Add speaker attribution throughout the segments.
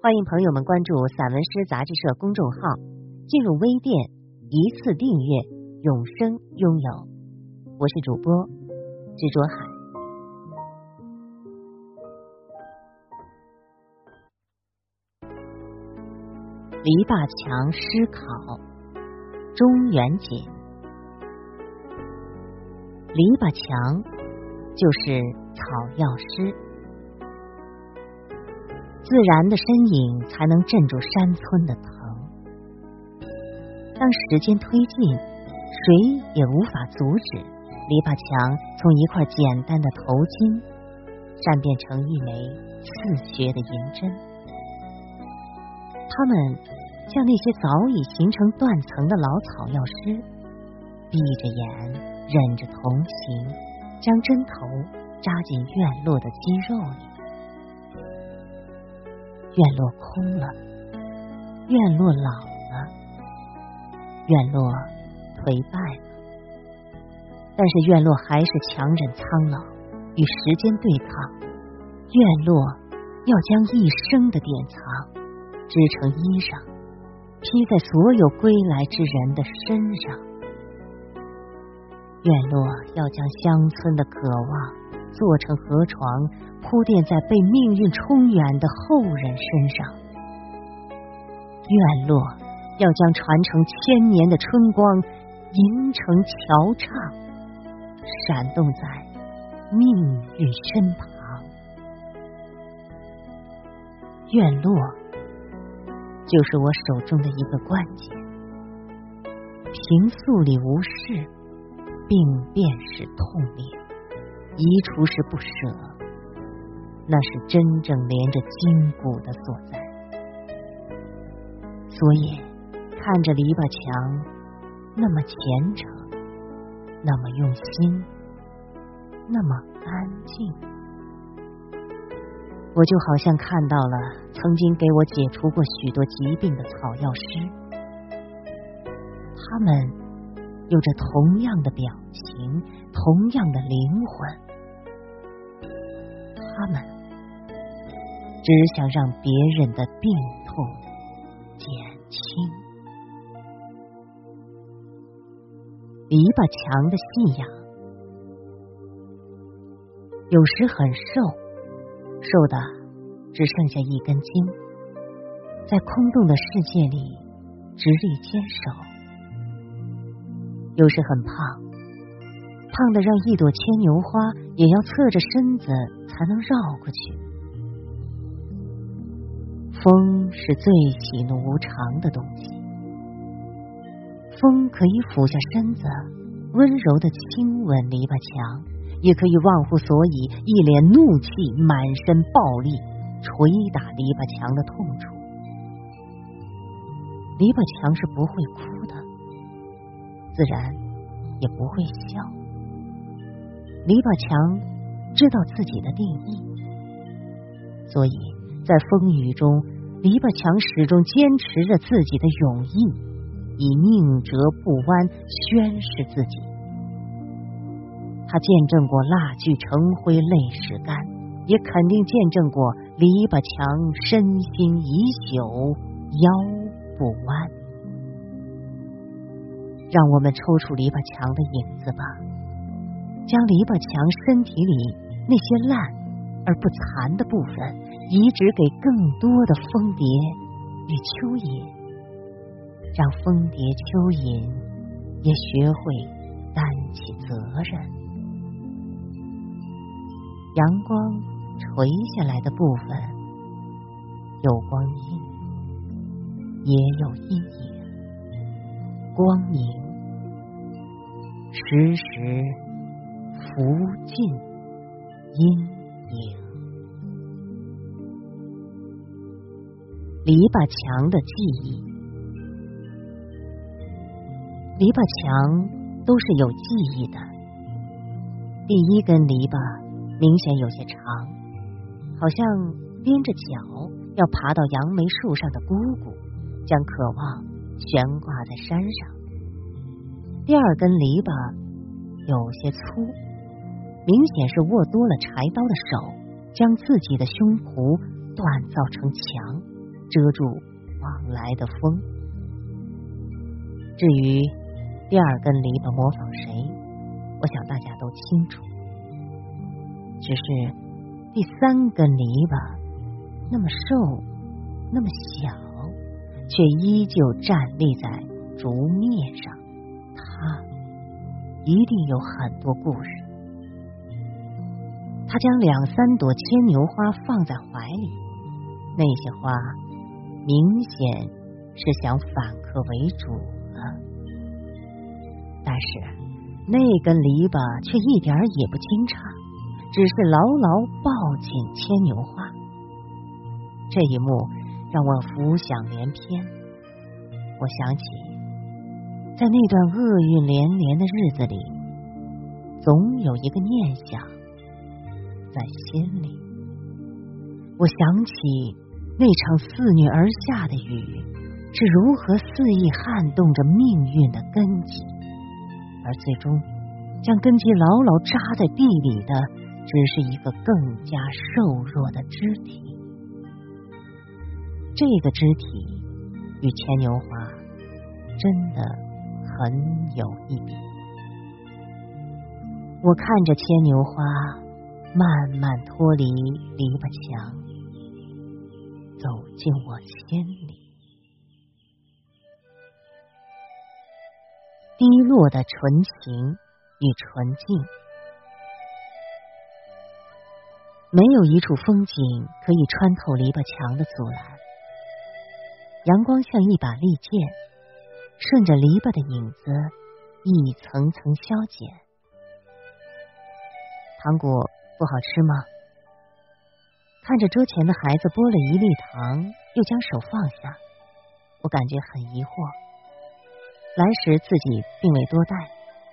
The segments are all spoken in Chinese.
Speaker 1: 欢迎朋友们关注散文诗杂志社公众号，进入微店一次订阅，永生拥有。我是主播执着海。篱笆墙诗考，中元节。篱笆墙就是草药诗。自然的身影才能镇住山村的疼。当时间推进，谁也无法阻止篱笆墙从一块简单的头巾善变成一枚刺穴的银针。他们像那些早已形成断层的老草药师，闭着眼忍着同情，将针头扎进院落的肌肉里。院落空了，院落老了，院落颓败了，但是院落还是强忍苍老，与时间对抗。院落要将一生的典藏织成衣裳，披在所有归来之人的身上。院落要将乡村的渴望。做成河床，铺垫在被命运冲远的后人身上。院落要将传承千年的春光吟成桥唱，闪动在命运身旁。院落就是我手中的一个关节，平素里无事，病便是痛烈。移除时不舍，那是真正连着筋骨的所在。所以看着篱笆墙那么虔诚，那么用心，那么安静，我就好像看到了曾经给我解除过许多疾病的草药师，他们有着同样的表情，同样的灵魂。他们只想让别人的病痛减轻。篱笆墙的信仰，有时很瘦，瘦的只剩下一根筋，在空洞的世界里直立坚守；有时很胖。胖的让一朵牵牛花也要侧着身子才能绕过去。风是最喜怒无常的东西，风可以俯下身子，温柔的亲吻篱笆墙，也可以忘乎所以，一脸怒气，满身暴力捶打篱笆墙的痛处。篱笆墙是不会哭的，自然也不会笑。篱笆墙知道自己的定义，所以在风雨中，篱笆墙始终坚持着自己的勇毅，以宁折不弯宣示自己。他见证过蜡炬成灰泪始干，也肯定见证过篱笆墙身心已朽腰不弯。让我们抽出篱笆墙的影子吧。将篱笆墙身体里那些烂而不残的部分移植给更多的蜂蝶与蚯蚓，让蜂蝶、蚯蚓也学会担起责任。阳光垂下来的部分有光阴，也有阴影，光明时时。无尽阴。影，篱笆墙的记忆，篱笆墙都是有记忆的。第一根篱笆明显有些长，好像踮着脚要爬到杨梅树上的姑姑，将渴望悬挂在山上。第二根篱笆有些粗，明显是握多了柴刀的手，将自己的胸脯锻造成墙，遮住往来的风。至于第二根篱笆模仿谁，我想大家都清楚。只是第三根篱笆那么瘦，那么小，却依旧站立在竹篾上。它一定有很多故事。他将两三朵牵牛花放在怀里，那些花明显是想反客为主了。但是那根篱笆却一点也不惊诧，只是牢牢抱紧牵牛花。这一幕让我浮想联翩。我想起，在那段厄运连连的日子里，总有一个念想在心里。我想起那场肆虐而下的雨是如何肆意撼动着命运的根基。而最终，将根基牢牢扎在地里的，只是一个更加瘦弱的肢体。这个肢体与牵牛花真的很有一比。我看着牵牛花慢慢脱离篱笆墙，走进我心里。低落的纯情与纯净，没有一处风景可以穿透篱笆墙的阻拦。阳光像一把利剑，顺着篱笆的影子一层层消减。糖果不好吃吗？看着桌前的孩子剥了一粒糖，又将手放下，我感觉很疑惑。来时自己并未多带，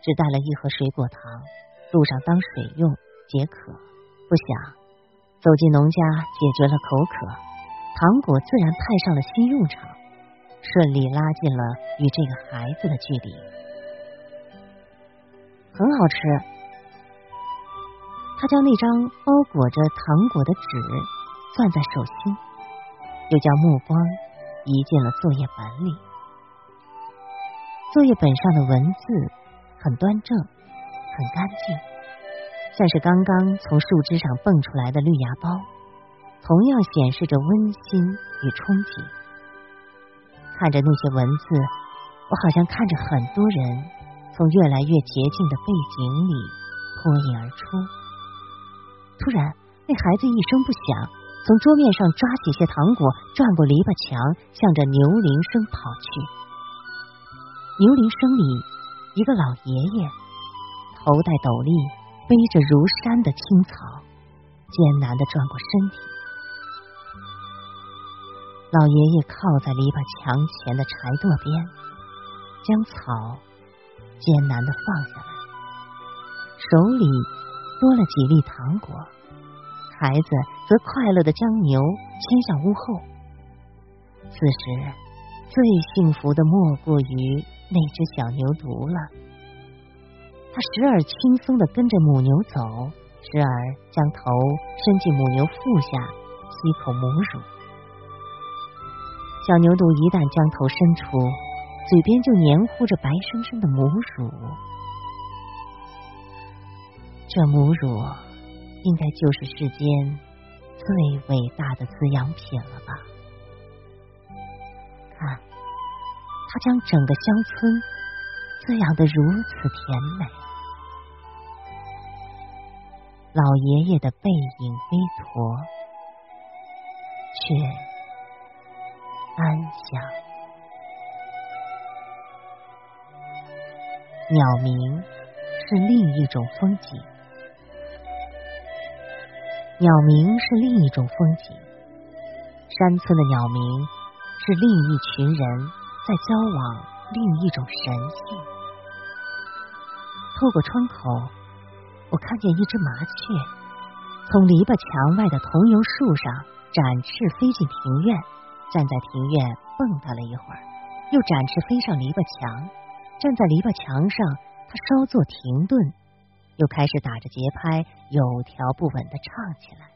Speaker 1: 只带了一盒水果糖，路上当水用解渴。不想走进农家解决了口渴，糖果自然派上了新用场，顺利拉近了与这个孩子的距离。很好吃。他将那张包裹着糖果的纸攥在手心，又将目光移进了作业本里。作业本上的文字很端正，很干净，像是刚刚从树枝上蹦出来的绿芽苞，同样显示着温馨与憧憬。看着那些文字，我好像看着很多人从越来越洁净的背景里脱颖而出。突然，那孩子一声不响，从桌面上抓起些糖果，转过篱笆墙，向着牛铃声跑去。牛铃声里，一个老爷爷头戴斗笠，背着如山的青草，艰难的转过身体。老爷爷靠在篱笆墙前的柴垛边，将草艰难的放下来，手里多了几粒糖果。孩子则快乐的将牛牵向屋后。此时，最幸福的莫过于。那只小牛犊了，它时而轻松的跟着母牛走，时而将头伸进母牛腹下吸口母乳。小牛犊一旦将头伸出，嘴边就黏糊着白生生的母乳。这母乳应该就是世间最伟大的滋养品了吧？看。他将整个乡村滋养的如此甜美，老爷爷的背影微驼，却安详。鸟鸣是另一种风景，鸟鸣是另一种风景。山村的鸟鸣是另一群人。在交往另一种神性。透过窗口，我看见一只麻雀从篱笆墙外的桐油树上展翅飞进庭院，站在庭院蹦跶了一会儿，又展翅飞上篱笆墙，站在篱笆墙上，它稍作停顿，又开始打着节拍，有条不紊的唱起来。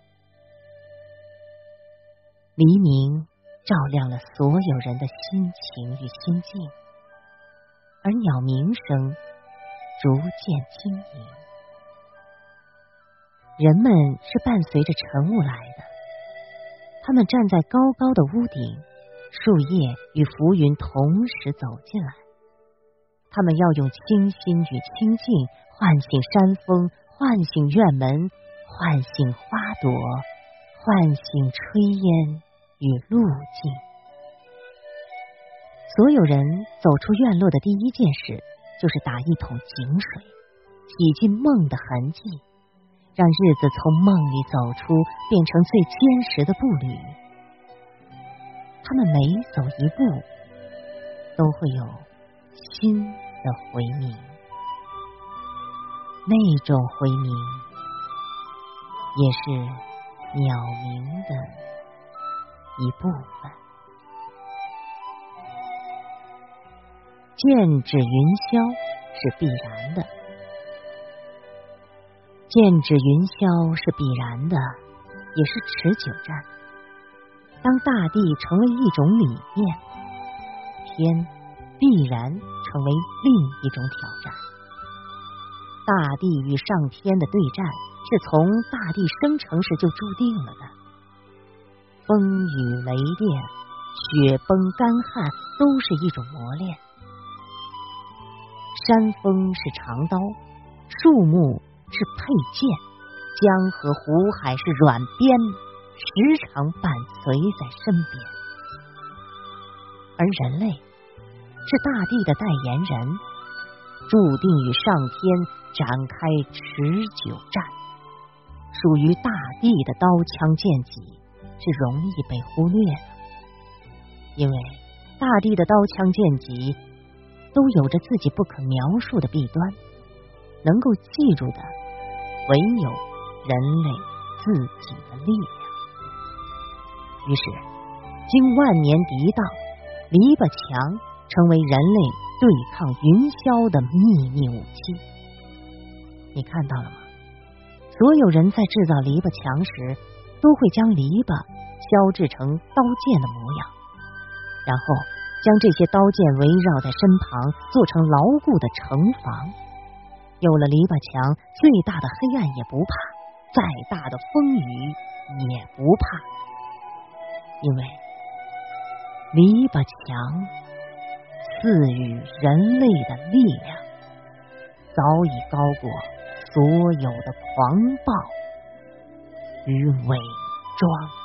Speaker 1: 黎明照亮了所有人的心情与心境，而鸟鸣声。逐渐轻盈，人们是伴随着晨雾来的。他们站在高高的屋顶，树叶与浮云同时走进来。他们要用清新与清静唤醒山峰，唤醒院门，唤醒花朵，唤醒炊烟与路径。所有人走出院落的第一件事。就是打一桶井水，洗尽梦的痕迹，让日子从梦里走出，变成最坚实的步履。他们每走一步，都会有新的回鸣，那种回鸣也是鸟鸣的一部分。剑指云霄是必然的，剑指云霄是必然的，也是持久战。当大地成为一种理念，天必然成为另一种挑战。大地与上天的对战，是从大地生成时就注定了的。风雨雷电、雪崩干旱，都是一种磨练。山峰是长刀，树木是佩剑，江河湖海是软鞭，时常伴随在身边。而人类是大地的代言人，注定与上天展开持久战。属于大地的刀枪剑戟是容易被忽略的，因为大地的刀枪剑戟。都有着自己不可描述的弊端，能够记住的唯有人类自己的力量。于是，经万年涤荡，篱笆墙成为人类对抗云霄的秘密武器。你看到了吗？所有人在制造篱笆墙时，都会将篱笆削制成刀剑的模样，然后。将这些刀剑围绕在身旁，做成牢固的城防。有了篱笆墙，最大的黑暗也不怕，再大的风雨也不怕，因为篱笆墙赐予人类的力量，早已高过所有的狂暴与伪装。